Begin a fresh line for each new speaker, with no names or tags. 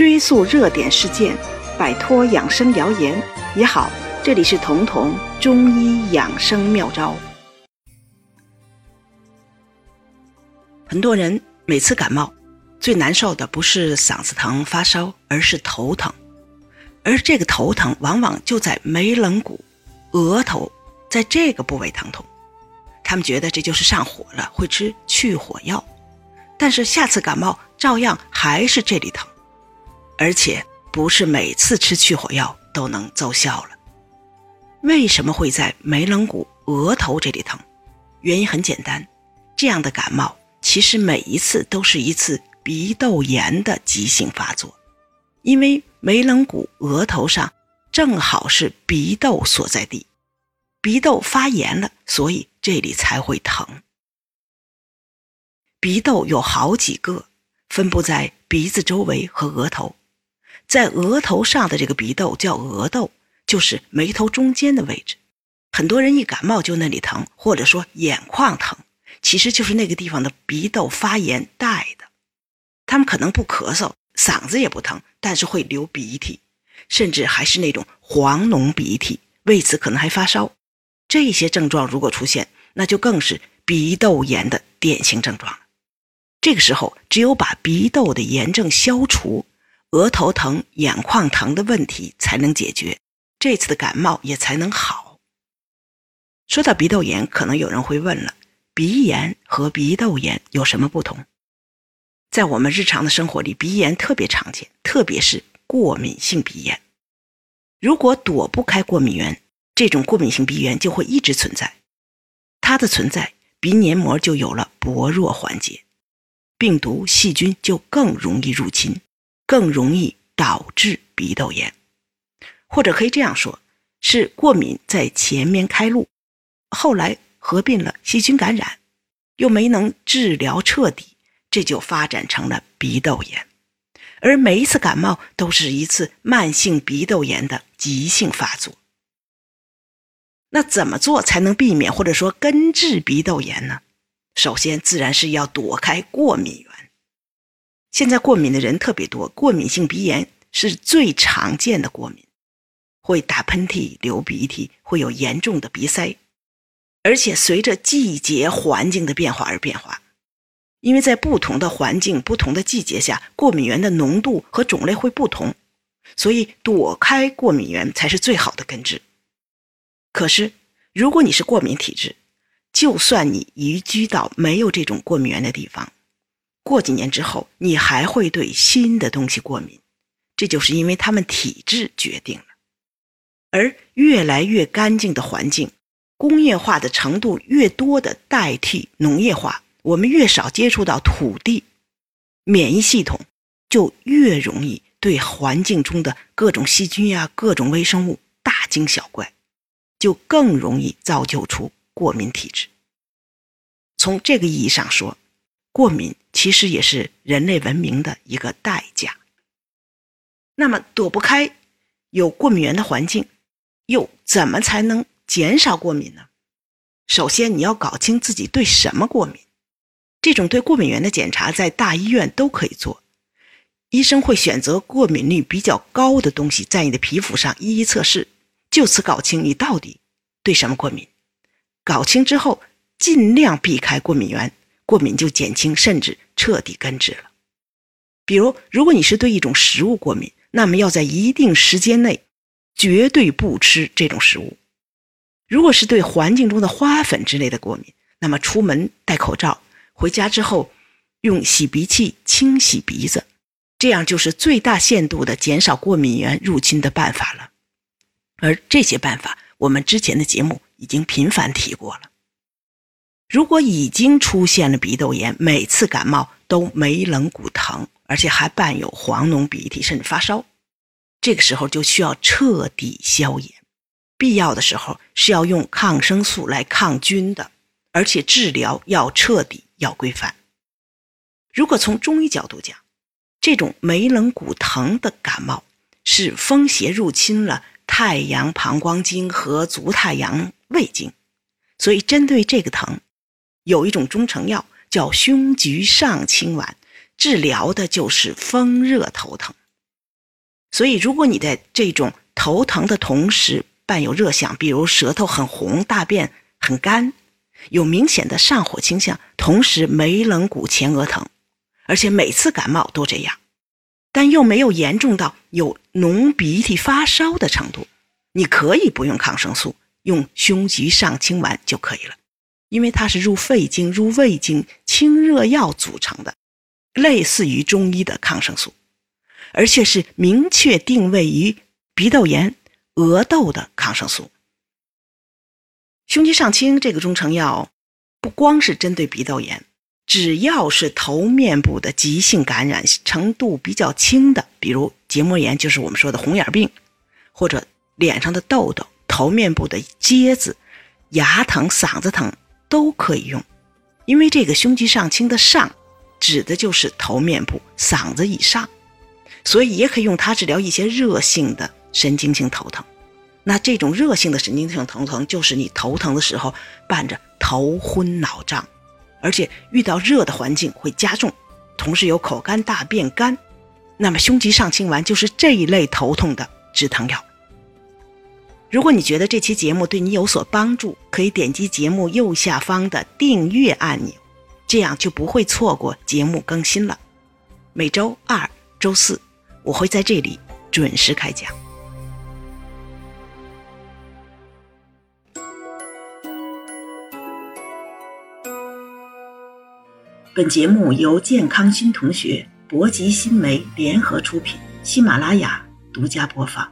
追溯热点事件，摆脱养生谣言也好。这里是彤彤中医养生妙招。很多人每次感冒，最难受的不是嗓子疼、发烧，而是头疼。而这个头疼往往就在眉棱骨、额头，在这个部位疼痛。他们觉得这就是上火了，会吃去火药。但是下次感冒照样还是这里疼，而且不是每次吃去火药都能奏效了。为什么会在眉棱骨、额头这里疼？原因很简单，这样的感冒其实每一次都是一次鼻窦炎的急性发作，因为眉棱骨、额头上正好是鼻窦所在地，鼻窦发炎了，所以这里才会疼。鼻窦有好几个，分布在鼻子周围和额头。在额头上的这个鼻窦叫额窦，就是眉头中间的位置。很多人一感冒就那里疼，或者说眼眶疼，其实就是那个地方的鼻窦发炎带的。他们可能不咳嗽，嗓子也不疼，但是会流鼻涕，甚至还是那种黄脓鼻涕，为此可能还发烧。这些症状如果出现，那就更是鼻窦炎的典型症状了。这个时候，只有把鼻窦的炎症消除，额头疼、眼眶疼的问题才能解决，这次的感冒也才能好。说到鼻窦炎，可能有人会问了：鼻炎和鼻窦炎有什么不同？在我们日常的生活里，鼻炎特别常见，特别是过敏性鼻炎。如果躲不开过敏源，这种过敏性鼻炎就会一直存在。它的存在，鼻黏膜就有了薄弱环节。病毒、细菌就更容易入侵，更容易导致鼻窦炎，或者可以这样说，是过敏在前面开路，后来合并了细菌感染，又没能治疗彻底，这就发展成了鼻窦炎。而每一次感冒都是一次慢性鼻窦炎的急性发作。那怎么做才能避免或者说根治鼻窦炎呢？首先，自然是要躲开过敏源。现在过敏的人特别多，过敏性鼻炎是最常见的过敏，会打喷嚏、流鼻涕，会有严重的鼻塞，而且随着季节环境的变化而变化。因为在不同的环境、不同的季节下，过敏源的浓度和种类会不同，所以躲开过敏源才是最好的根治。可是，如果你是过敏体质，就算你移居到没有这种过敏源的地方，过几年之后，你还会对新的东西过敏，这就是因为他们体质决定了。而越来越干净的环境，工业化的程度越多的代替农业化，我们越少接触到土地，免疫系统就越容易对环境中的各种细菌呀、各种微生物大惊小怪，就更容易造就出。过敏体质，从这个意义上说，过敏其实也是人类文明的一个代价。那么躲不开有过敏源的环境，又怎么才能减少过敏呢？首先，你要搞清自己对什么过敏。这种对过敏源的检查，在大医院都可以做，医生会选择过敏率比较高的东西，在你的皮肤上一一测试，就此搞清你到底对什么过敏。搞清之后，尽量避开过敏源，过敏就减轻，甚至彻底根治了。比如，如果你是对一种食物过敏，那么要在一定时间内绝对不吃这种食物。如果是对环境中的花粉之类的过敏，那么出门戴口罩，回家之后用洗鼻器清洗鼻子，这样就是最大限度的减少过敏源入侵的办法了。而这些办法，我们之前的节目。已经频繁提过了。如果已经出现了鼻窦炎，每次感冒都眉棱骨疼，而且还伴有黄脓鼻涕，甚至发烧，这个时候就需要彻底消炎，必要的时候是要用抗生素来抗菌的，而且治疗要彻底要规范。如果从中医角度讲，这种眉棱骨疼的感冒是风邪入侵了太阳膀胱经和足太阳。胃经，所以针对这个疼，有一种中成药叫胸橘上清丸，治疗的就是风热头疼。所以，如果你在这种头疼的同时伴有热象，比如舌头很红、大便很干、有明显的上火倾向，同时眉棱骨前额疼，而且每次感冒都这样，但又没有严重到有浓鼻涕、发烧的程度，你可以不用抗生素，用胸棘上清丸就可以了，因为它是入肺经、入胃经清热药组成的，类似于中医的抗生素。而且是明确定位于鼻窦炎、额窦的抗生素。胸肌上清这个中成药，不光是针对鼻窦炎，只要是头面部的急性感染程度比较轻的，比如结膜炎，就是我们说的红眼病，或者脸上的痘痘、头面部的疖子、牙疼、嗓子疼，都可以用。因为这个胸肌上清的上，指的就是头面部、嗓子以上。所以也可以用它治疗一些热性的神经性头疼。那这种热性的神经性头疼，就是你头疼的时候伴着头昏脑胀，而且遇到热的环境会加重，同时有口干大便干。那么胸肌上清丸就是这一类头痛的止疼药。如果你觉得这期节目对你有所帮助，可以点击节目右下方的订阅按钮，这样就不会错过节目更新了。每周二、周四。我会在这里准时开讲。本节目由健康新同学、博吉新媒联合出品，喜马拉雅独家播放。